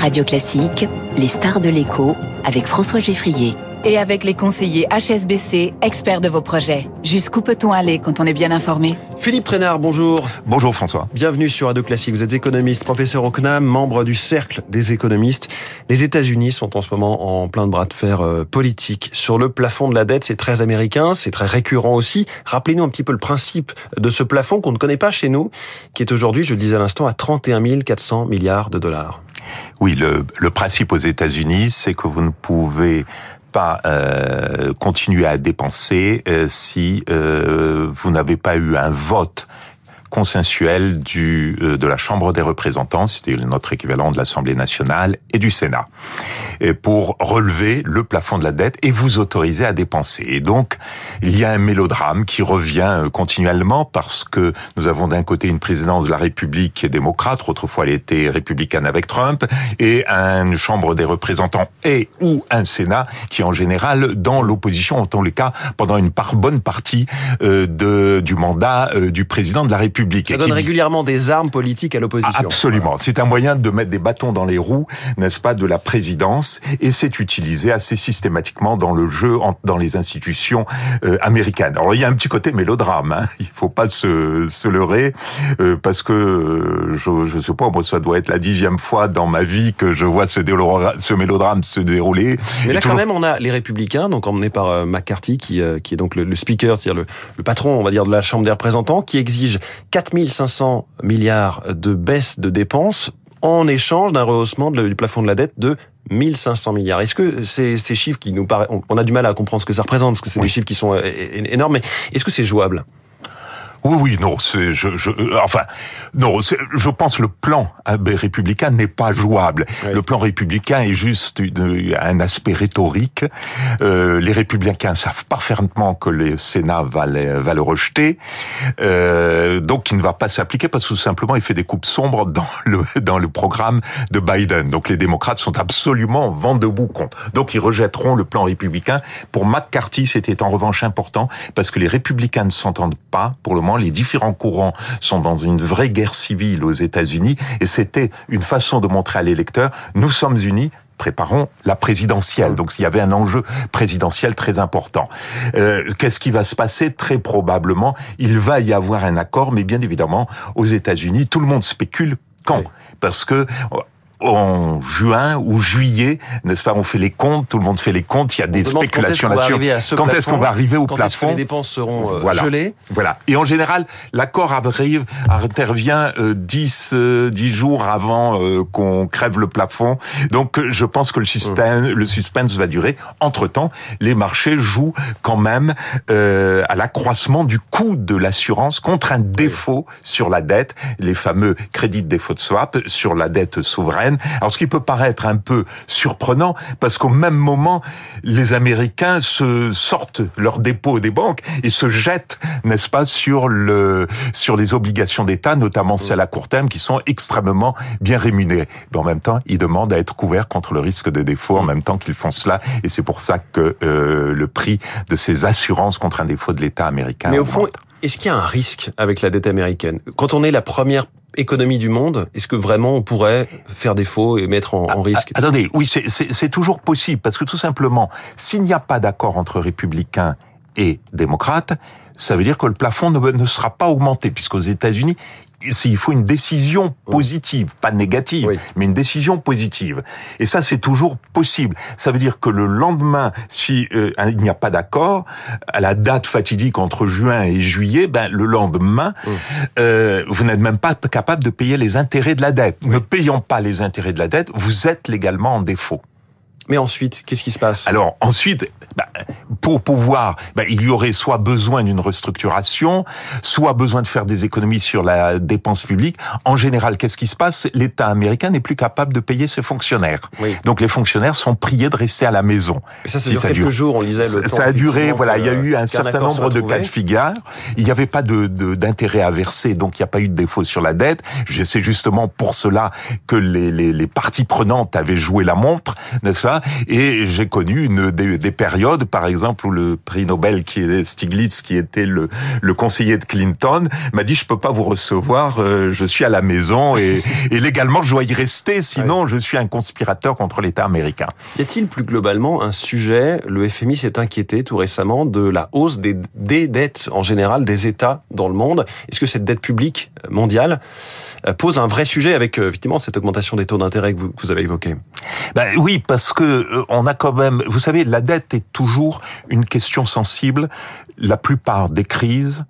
Radio Classique, les stars de l'écho avec François Geffrier et avec les conseillers HSBC, experts de vos projets. Jusqu'où peut-on aller quand on est bien informé? Philippe Trainard, bonjour. Bonjour François. Bienvenue sur Radio Classique. Vous êtes économiste, professeur au CNAM, membre du Cercle des économistes. Les États-Unis sont en ce moment en plein de bras de fer euh, politique. Sur le plafond de la dette, c'est très américain, c'est très récurrent aussi. Rappelez-nous un petit peu le principe de ce plafond qu'on ne connaît pas chez nous, qui est aujourd'hui, je le disais à l'instant, à 31 400 milliards de dollars. Oui, le, principe aux États-Unis, c'est que vous ne pouvez pas euh, continuer à dépenser euh, si euh, vous n'avez pas eu un vote consensuel du, euh, de la Chambre des représentants, c'était notre équivalent de l'Assemblée nationale et du Sénat, et pour relever le plafond de la dette et vous autoriser à dépenser. Et donc, il y a un mélodrame qui revient euh, continuellement parce que nous avons d'un côté une présidence de la République qui est démocrate, autrefois elle était républicaine avec Trump, et une Chambre des représentants et ou un Sénat qui en général dans l'opposition, en tous les cas, pendant une par bonne partie euh, de, du mandat euh, du président de la République. Ça donne régulièrement des armes politiques à l'opposition. Absolument. C'est un moyen de mettre des bâtons dans les roues, n'est-ce pas, de la présidence, et c'est utilisé assez systématiquement dans le jeu, dans les institutions euh, américaines. Alors il y a un petit côté mélodrame, hein. il faut pas se, se leurrer, euh, parce que euh, je, je sais pas, moi ça doit être la dixième fois dans ma vie que je vois ce, ce mélodrame se dérouler. Mais là quand même, on a les républicains, donc emmenés par McCarthy, qui, qui est donc le, le speaker, c'est-à-dire le, le patron, on va dire, de la Chambre des représentants, qui exige 4500 milliards de baisse de dépenses en échange d'un rehaussement du plafond de la dette de 1500 milliards. Est-ce que ces, ces chiffres qui nous paraissent, on a du mal à comprendre ce que ça représente, parce que c'est des chiffres qui sont euh, énormes, mais est-ce que c'est jouable? Oui, oui, non, c'est, je, je, euh, enfin, non, je pense le plan républicain n'est pas jouable. Le plan républicain est juste une, un aspect rhétorique. Euh, les républicains savent parfaitement que le Sénat va, va le rejeter, euh, donc il ne va pas s'appliquer parce que tout simplement il fait des coupes sombres dans le dans le programme de Biden. Donc les démocrates sont absolument vent debout contre. Donc ils rejetteront le plan républicain. Pour McCarthy, c'était en revanche important parce que les républicains ne s'entendent pas pour le les différents courants sont dans une vraie guerre civile aux États-Unis, et c'était une façon de montrer à l'électeur, nous sommes unis, préparons la présidentielle. Donc il y avait un enjeu présidentiel très important. Euh, Qu'est-ce qui va se passer? Très probablement, il va y avoir un accord, mais bien évidemment, aux États-Unis, tout le monde spécule quand? Parce que en juin ou juillet, n'est-ce pas On fait les comptes, tout le monde fait les comptes. Il y a des spéculations là-dessus. Quand est-ce qu'on va arriver au quand plafond Quand les dépenses seront euh, voilà. gelées Voilà. Et en général, l'accord arrive, intervient euh, 10, euh, 10 jours avant euh, qu'on crève le plafond. Donc, je pense que le suspense, le suspense va durer. Entre temps, les marchés jouent quand même euh, à l'accroissement du coût de l'assurance contre un défaut sur la dette, les fameux crédits de défaut de swap sur la dette souveraine alors ce qui peut paraître un peu surprenant, parce qu'au même moment, les Américains se sortent leurs dépôts des banques et se jettent, n'est-ce pas, sur le sur les obligations d'État, notamment celles à court terme, qui sont extrêmement bien rémunérées. Mais en même temps, ils demandent à être couverts contre le risque de défaut en même temps qu'ils font cela, et c'est pour ça que euh, le prix de ces assurances contre un défaut de l'État américain. Mais au fond, est-ce qu'il y a un risque avec la dette américaine? Quand on est la première économie du monde, est-ce que vraiment on pourrait faire défaut et mettre en, en risque ah, Attendez, oui, c'est toujours possible, parce que tout simplement, s'il n'y a pas d'accord entre républicains et démocrates, ça veut dire que le plafond ne, ne sera pas augmenté, puisqu'aux États-Unis, il faut une décision positive, pas négative, Oui. mais une décision positive. Et ça, c'est toujours possible. Ça veut dire que le lendemain, si euh, il n'y a pas d'accord, à la date fatidique entre juin et juillet, ben le lendemain, euh, vous n'êtes même pas capable de payer les intérêts de la dette. Ne payant pas les intérêts de la dette, vous êtes légalement en défaut. Mais ensuite, qu'est-ce qui se passe? Alors ensuite, bah, pour pouvoir, bah, il y aurait soit besoin d'une restructuration, soit besoin de faire des économies sur la dépense publique. En général, qu'est-ce qui se passe? L'État américain n'est plus capable de payer ses fonctionnaires. Oui. Donc les fonctionnaires sont priés de rester à la maison. Et ça, c'est Si sur quelques dure. jours, on lisait le Ça, temps, ça a duré, voilà, il y a eu un certain nombre de cas de figure. Il n'y avait pas de de- d'intérêt à verser, donc il n'y a pas eu de défaut sur la dette. Je sais justement pour cela que les, les, les parties prenantes avaient joué la montre, n'est-ce pas? Et j'ai connu une, des, des, périodes, par exemple, où le prix Nobel qui est Stiglitz, qui était le, le conseiller de Clinton, m'a dit je peux pas vous recevoir, euh, je suis à la maison et, et légalement je dois y rester, sinon je suis un conspirateur contre l'État américain. Y a-t-il plus globalement un sujet Le FMI s'est inquiété tout récemment de la hausse des, des dettes en général des États dans le monde? Est-ce que cette dette publique mondiale euh, pose un vrai sujet avec euh, effectivement cette augmentation des taux d'intérêt que vous, que vous avez évoqué ben oui, parce que euh, on a quand même, vous savez, la dette est toujours une question sensible. La plupart des crises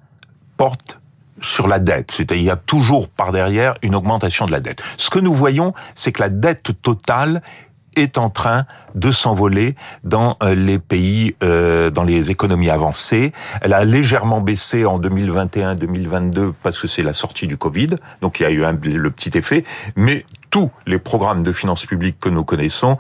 portent sur la dette, c'est-à-dire il y a toujours par derrière une augmentation de la dette. Ce que nous voyons, c'est que la dette totale est en train de s'envoler dans euh, les pays, euh, dans les économies avancées. Elle a légèrement baissé en 2021-2022 parce que c'est la sortie du Covid, donc il y a eu le petit effet, mais tous les programmes de finances publiques que nous connaissons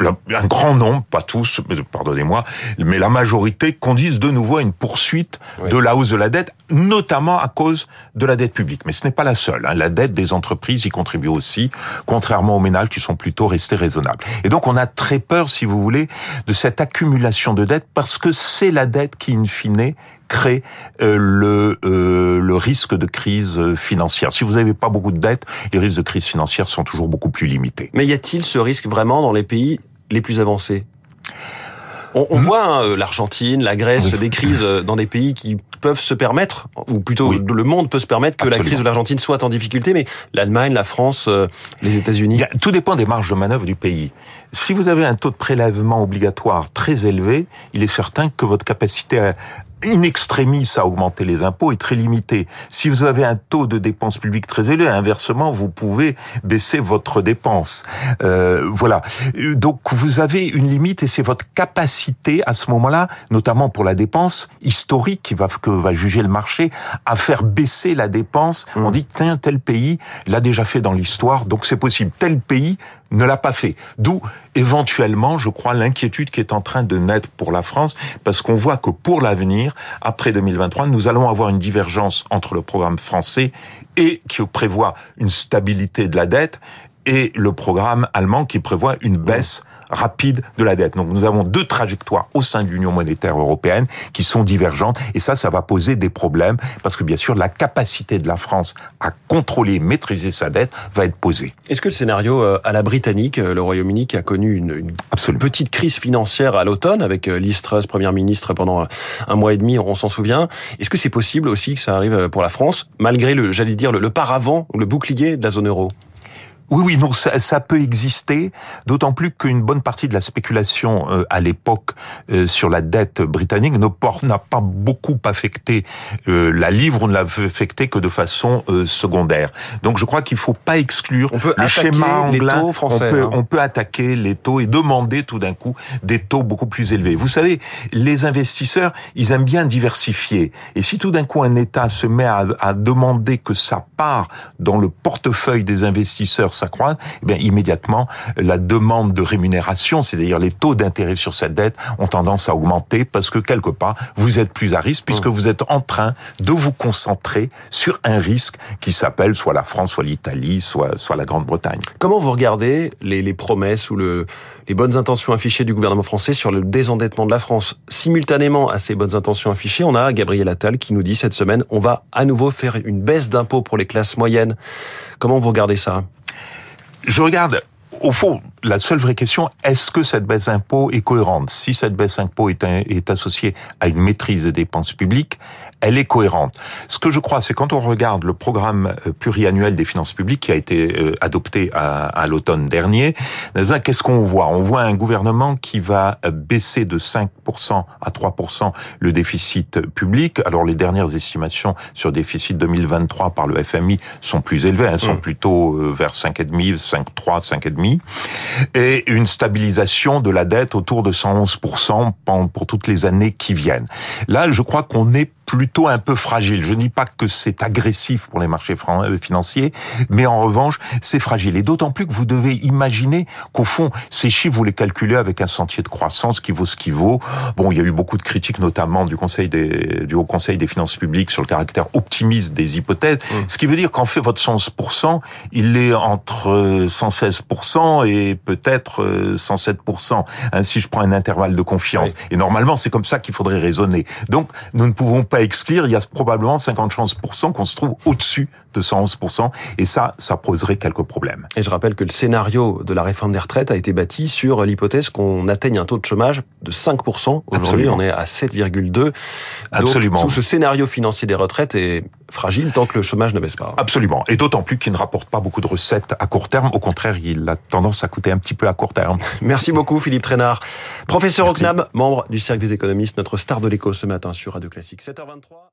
un grand nombre, pas tous, pardonnez-moi, mais la majorité conduisent de nouveau à une poursuite oui. de la hausse de la dette, notamment à cause de la dette publique. Mais ce n'est pas la seule. Hein. La dette des entreprises y contribue aussi, contrairement aux ménages qui sont plutôt restés raisonnables. Et donc on a très peur, si vous voulez, de cette accumulation de dettes parce que c'est la dette qui, in fine, crée euh, le, euh, le risque de crise financière. Si vous n'avez pas beaucoup de dettes, les risques de crise financière sont toujours beaucoup plus limités. Mais y a-t-il ce risque vraiment dans les pays les plus avancés? On, on mmh. voit hein, l'Argentine, la Grèce, oui. des crises dans des pays qui peuvent se permettre, ou plutôt oui. le monde peut se permettre que Absolument. la crise de l'Argentine soit en difficulté, mais l'Allemagne, la France, euh, les États-Unis. Tout dépend des marges de manœuvre du pays. Si vous avez un taux de prélèvement obligatoire très élevé, il est certain que votre capacité à, in extremis à augmenter les impôts est très limité. Si vous avez un taux de dépenses publiques très élevé, inversement, vous pouvez baisser votre dépense. Euh, voilà. Donc vous avez une limite et c'est votre capacité à ce moment-là, notamment pour la dépense historique qui va que va juger le marché, à faire baisser la dépense. Mmh. On dit tiens tel pays l'a déjà fait dans l'histoire, donc c'est possible. Tel pays ne l'a pas fait. D'où éventuellement, je crois, l'inquiétude qui est en train de naître pour la France, parce qu'on voit que pour l'avenir, après 2023, nous allons avoir une divergence entre le programme français et qui prévoit une stabilité de la dette et le programme allemand qui prévoit une baisse rapide de la dette. Donc nous avons deux trajectoires au sein de l'Union monétaire européenne qui sont divergentes et ça, ça va poser des problèmes parce que bien sûr la capacité de la France à contrôler, maîtriser sa dette va être posée. Est-ce que le scénario euh, à la britannique, euh, le Royaume-Uni qui a connu une, une petite crise financière à l'automne avec euh, Liz Truss, première ministre pendant un mois et demi, on s'en souvient, est-ce que c'est possible aussi que ça arrive pour la France malgré le, j'allais dire, le, le paravent, le bouclier de la zone euro? Oui, oui, non, ça, ça peut exister, d'autant plus qu'une bonne partie de la spéculation euh, à l'époque euh, sur la dette britannique n'a pas beaucoup affecté euh, la livre, on ne l'a affecté que de façon euh, secondaire. Donc je crois qu'il faut pas exclure on peut le schéma anglais. Les taux français, on, peut, hein. on peut attaquer les taux et demander tout d'un coup des taux beaucoup plus élevés. Vous savez, les investisseurs, ils aiment bien diversifier. Et si tout d'un coup un État se met à, à demander que sa part dans le portefeuille des investisseurs s'accroît, eh bien immédiatement la demande de rémunération, c'est-à-dire les taux d'intérêt sur cette dette, ont tendance à augmenter parce que quelque part vous êtes plus à risque puisque mmh. vous êtes en train de vous concentrer sur un risque qui s'appelle soit la France, soit l'Italie, soit soit la Grande-Bretagne. Comment vous regardez les, les promesses ou le, les bonnes intentions affichées du gouvernement français sur le désendettement de la France? Simultanément à ces bonnes intentions affichées, on a Gabriel Attal qui nous dit cette semaine on va à nouveau faire une baisse d'impôts pour les classes moyennes. Comment vous regardez ça? Je regarde, au fond, la seule vraie question, est-ce que cette baisse d'impôt est cohérente? Si cette baisse d'impôt est, est, associée à une maîtrise des dépenses publiques, elle est cohérente. Ce que je crois, c'est quand on regarde le programme euh, pluriannuel des finances publiques qui a été euh, adopté à, à l'automne dernier, qu'est-ce qu'on voit? On voit un gouvernement qui va euh, baisser de 5% à 3% le déficit public. Alors les dernières estimations sur déficit 2023 par le FMI sont plus élevées, elles sont mmh. plutôt vers 5,5, 5,3, 5,5 et une stabilisation de la dette autour de 111% pour toutes les années qui viennent. Là, je crois qu'on est plutôt un peu fragile. Je ne dis pas que c'est agressif pour les marchés euh, financiers, mais en revanche, c'est fragile. Et d'autant plus que vous devez imaginer qu'au fond, ces chiffres, vous les calculez avec un sentier de croissance qui vaut ce qui vaut. Bon, il y a eu beaucoup de critiques, notamment du Conseil des, du Haut Conseil des finances publiques sur le caractère optimiste des hypothèses. Mmh. Ce qui veut dire qu'en fait, votre 111%, il est entre 116% et peut-être 107%. Hein, si je prends un intervalle de confiance. Et normalement, c'est comme ça qu'il faudrait raisonner. Donc, nous ne pouvons pas exclure, il y a probablement 50 chances qu'on se trouve au-dessus de 111%. Et ça, ça poserait quelques problèmes. Et je rappelle que le scénario de la réforme des retraites a été bâti sur l'hypothèse qu'on atteigne un taux de chômage de 5%. Aujourd'hui, on est à 7,2%. Absolument. Tout ce scénario financier des retraites est fragile tant que le chômage ne baisse pas. Absolument. Et d'autant plus qu'il ne rapporte pas beaucoup de recettes à court terme. Au contraire, il a tendance à coûter un petit peu à court terme. Merci beaucoup, Philippe Trainard. Professeur Merci. membre du Cercle des économistes, notre star de l'écho ce matin sur Radio Classique. 7h23.